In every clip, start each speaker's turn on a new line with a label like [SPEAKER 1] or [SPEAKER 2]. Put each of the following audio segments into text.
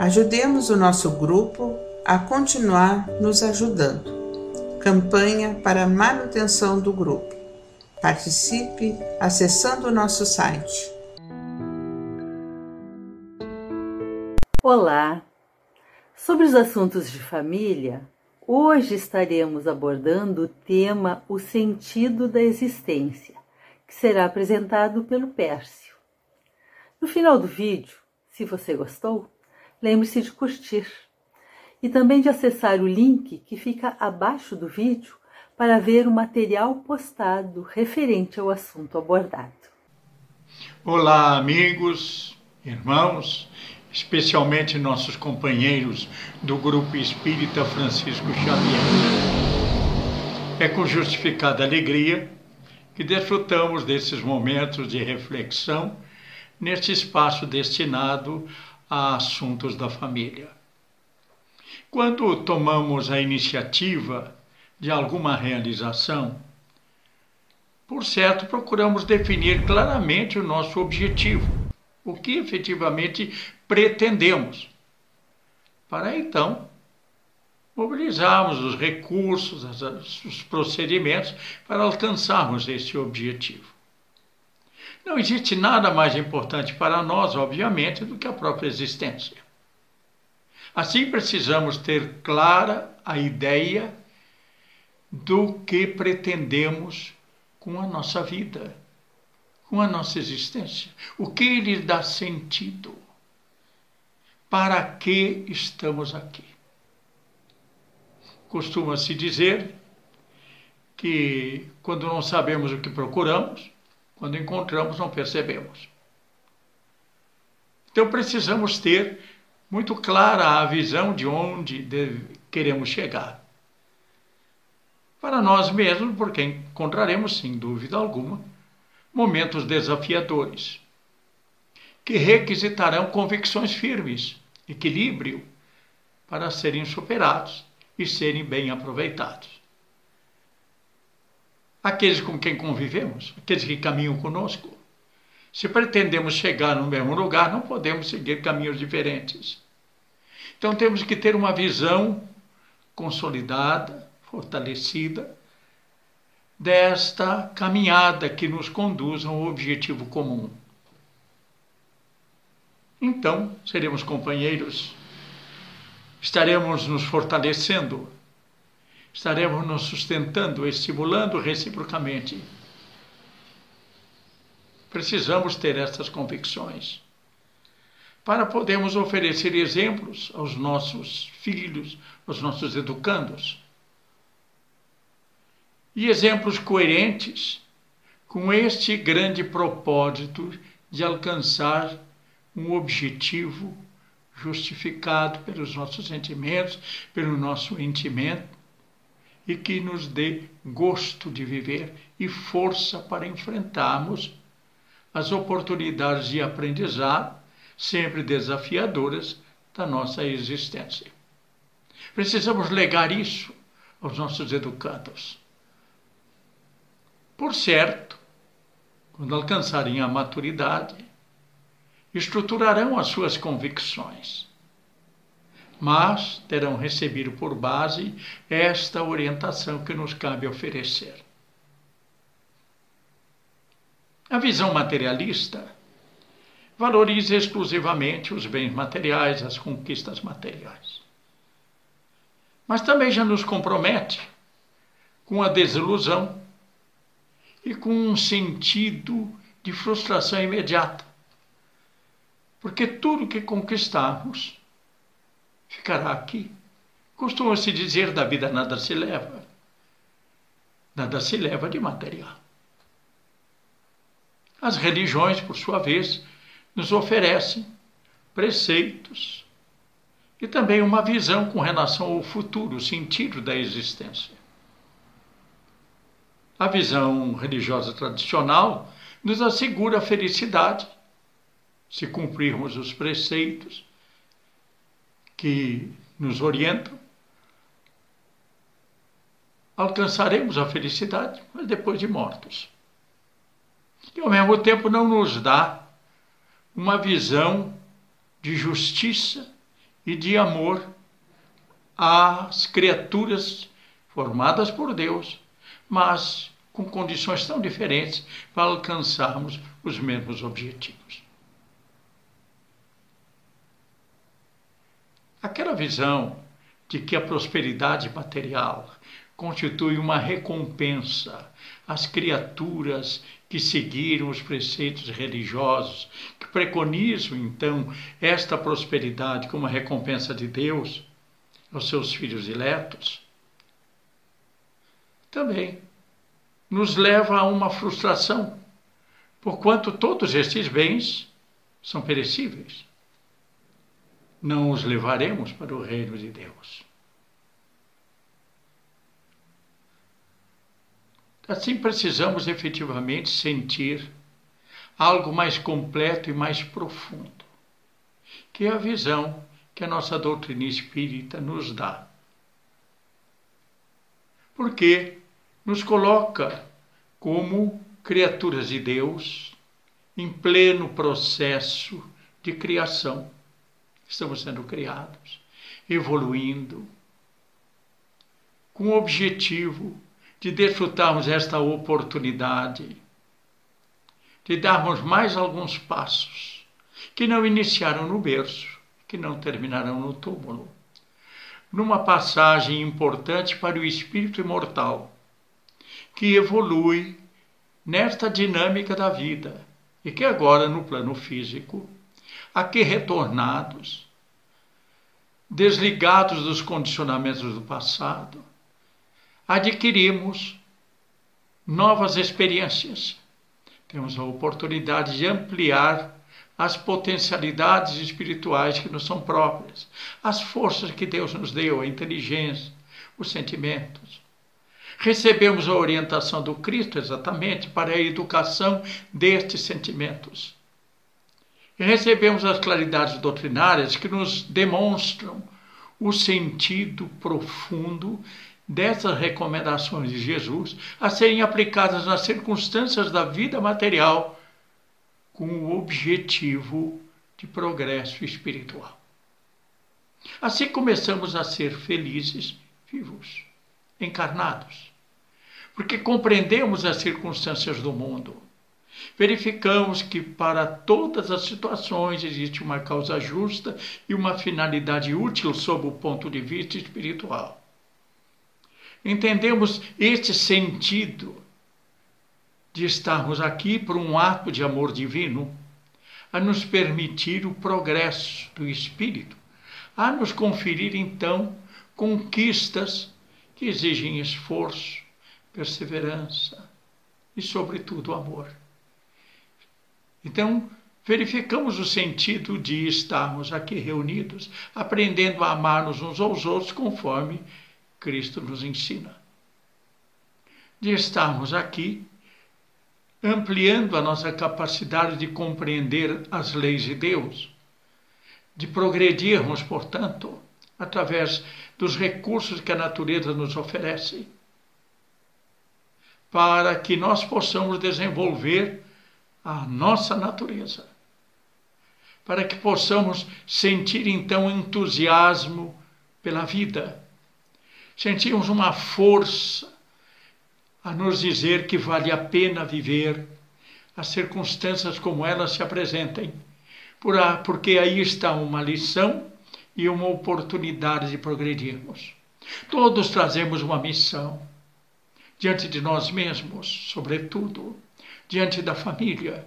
[SPEAKER 1] Ajudemos o nosso grupo a continuar nos ajudando. Campanha para manutenção do grupo. Participe acessando o nosso site.
[SPEAKER 2] Olá! Sobre os assuntos de família, hoje estaremos abordando o tema O Sentido da Existência, que será apresentado pelo Pércio. No final do vídeo, se você gostou, lembre-se de curtir e também de acessar o link que fica abaixo do vídeo para ver o material postado referente ao assunto abordado.
[SPEAKER 3] Olá, amigos, irmãos, especialmente nossos companheiros do Grupo Espírita Francisco Xavier. É com justificada alegria que desfrutamos desses momentos de reflexão neste espaço destinado a assuntos da família. Quando tomamos a iniciativa de alguma realização, por certo, procuramos definir claramente o nosso objetivo, o que efetivamente pretendemos, para então mobilizarmos os recursos, os procedimentos para alcançarmos esse objetivo. Não existe nada mais importante para nós, obviamente, do que a própria existência. Assim, precisamos ter clara a ideia do que pretendemos com a nossa vida, com a nossa existência. O que lhe dá sentido? Para que estamos aqui? Costuma-se dizer que quando não sabemos o que procuramos, quando encontramos, não percebemos. Então precisamos ter muito clara a visão de onde queremos chegar. Para nós mesmos, porque encontraremos, sem dúvida alguma, momentos desafiadores, que requisitarão convicções firmes, equilíbrio, para serem superados e serem bem aproveitados aqueles com quem convivemos, aqueles que caminham conosco. Se pretendemos chegar no mesmo lugar, não podemos seguir caminhos diferentes. Então temos que ter uma visão consolidada, fortalecida, desta caminhada que nos conduz a um objetivo comum. Então, seremos companheiros, estaremos nos fortalecendo estaremos nos sustentando, estimulando reciprocamente. Precisamos ter estas convicções para podermos oferecer exemplos aos nossos filhos, aos nossos educandos. E exemplos coerentes com este grande propósito de alcançar um objetivo justificado pelos nossos sentimentos, pelo nosso sentimento e que nos dê gosto de viver e força para enfrentarmos as oportunidades de aprendizado, sempre desafiadoras, da nossa existência. Precisamos legar isso aos nossos educandos. Por certo, quando alcançarem a maturidade, estruturarão as suas convicções mas terão recebido por base esta orientação que nos cabe oferecer. A visão materialista valoriza exclusivamente os bens materiais, as conquistas materiais. Mas também já nos compromete com a desilusão e com um sentido de frustração imediata. Porque tudo que conquistarmos ficará aqui. Costuma-se dizer da vida nada se leva. Nada se leva de material. As religiões, por sua vez, nos oferecem preceitos e também uma visão com relação ao futuro, o sentido da existência. A visão religiosa tradicional nos assegura a felicidade se cumprirmos os preceitos que nos orientam, alcançaremos a felicidade, mas depois de mortos. E ao mesmo tempo não nos dá uma visão de justiça e de amor às criaturas formadas por Deus, mas com condições tão diferentes para alcançarmos os mesmos objetivos. Aquela visão de que a prosperidade material constitui uma recompensa às criaturas que seguiram os preceitos religiosos, que preconizam então esta prosperidade como recompensa de Deus aos seus filhos eleitos, também nos leva a uma frustração, porquanto todos estes bens são perecíveis. Não os levaremos para o reino de Deus. Assim precisamos efetivamente sentir algo mais completo e mais profundo, que é a visão que a nossa doutrina espírita nos dá. Porque nos coloca como criaturas de Deus em pleno processo de criação. Estamos sendo criados, evoluindo, com o objetivo de desfrutarmos esta oportunidade, de darmos mais alguns passos que não iniciaram no berço, que não terminarão no túmulo. Numa passagem importante para o espírito imortal, que evolui nesta dinâmica da vida e que agora, no plano físico, aqui retornados, desligados dos condicionamentos do passado, adquirimos novas experiências. Temos a oportunidade de ampliar as potencialidades espirituais que nos são próprias, as forças que Deus nos deu, a inteligência, os sentimentos. Recebemos a orientação do Cristo exatamente para a educação destes sentimentos. E recebemos as claridades doutrinárias que nos demonstram o sentido profundo dessas recomendações de Jesus a serem aplicadas nas circunstâncias da vida material com o objetivo de progresso espiritual. Assim começamos a ser felizes, vivos, encarnados, porque compreendemos as circunstâncias do mundo. Verificamos que para todas as situações existe uma causa justa e uma finalidade útil sob o ponto de vista espiritual entendemos este sentido de estarmos aqui por um ato de amor divino, a nos permitir o progresso do espírito, a nos conferir então conquistas que exigem esforço, perseverança e, sobretudo, amor. Então, verificamos o sentido de estarmos aqui reunidos, aprendendo a amar-nos uns aos outros conforme Cristo nos ensina. De estarmos aqui ampliando a nossa capacidade de compreender as leis de Deus, de progredirmos, portanto, através dos recursos que a natureza nos oferece, para que nós possamos desenvolver a nossa natureza, para que possamos sentir então entusiasmo pela vida. Sentimos uma força a nos dizer que vale a pena viver. As circunstâncias como elas se apresentem, porque aí está uma lição e uma oportunidade de progredirmos. Todos trazemos uma missão diante de nós mesmos, sobretudo, diante da família,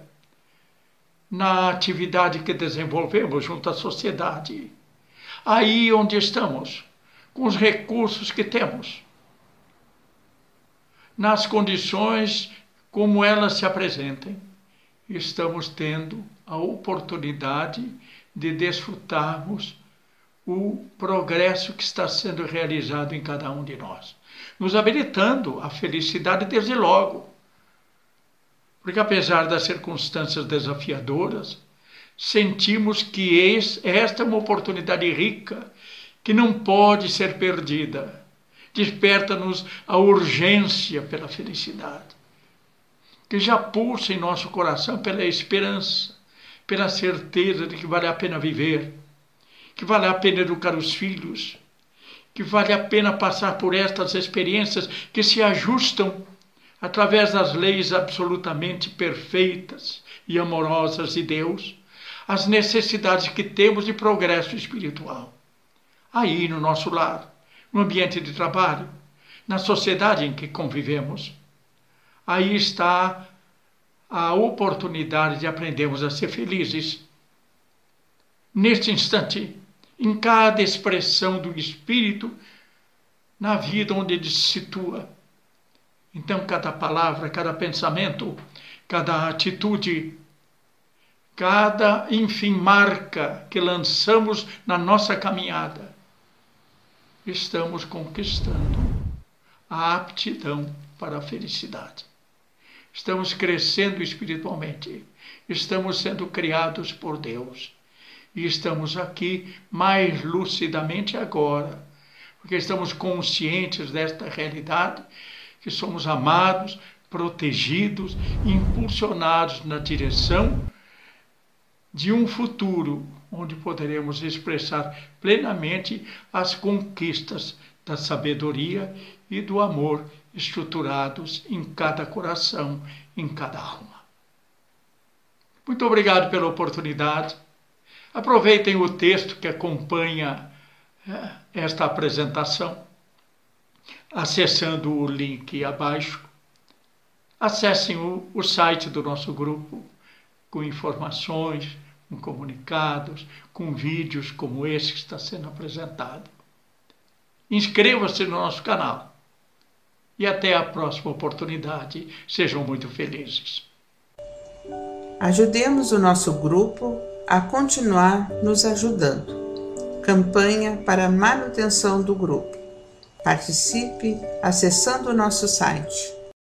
[SPEAKER 3] na atividade que desenvolvemos junto à sociedade. Aí onde estamos, com os recursos que temos, nas condições como elas se apresentem, estamos tendo a oportunidade de desfrutarmos o progresso que está sendo realizado em cada um de nós, nos habilitando a felicidade desde logo. Porque apesar das circunstâncias desafiadoras, sentimos que esta é uma oportunidade rica que não pode ser perdida. Desperta-nos a urgência pela felicidade, que já pulsa em nosso coração pela esperança, pela certeza de que vale a pena viver, que vale a pena educar os filhos, que vale a pena passar por estas experiências que se ajustam através das leis absolutamente perfeitas e amorosas de Deus, às necessidades que temos de progresso espiritual. Aí no nosso lar, no ambiente de trabalho, na sociedade em que convivemos. Aí está a oportunidade de aprendermos a ser felizes. Neste instante, em cada expressão do Espírito, na vida onde ele se situa. Então, cada palavra, cada pensamento, cada atitude, cada, enfim, marca que lançamos na nossa caminhada, estamos conquistando a aptidão para a felicidade. Estamos crescendo espiritualmente, estamos sendo criados por Deus e estamos aqui mais lucidamente agora, porque estamos conscientes desta realidade, que somos amados, protegidos, impulsionados na direção de um futuro onde poderemos expressar plenamente as conquistas da sabedoria e do amor estruturados em cada coração, em cada alma. Muito obrigado pela oportunidade. Aproveitem o texto que acompanha eh, esta apresentação, acessando o link abaixo. Acessem o, o site do nosso grupo com informações, com comunicados, com vídeos como esse que está sendo apresentado. Inscreva-se no nosso canal. E até a próxima oportunidade. Sejam muito felizes.
[SPEAKER 1] Ajudemos o nosso grupo a continuar nos ajudando. Campanha para manutenção do grupo. Participe acessando o nosso site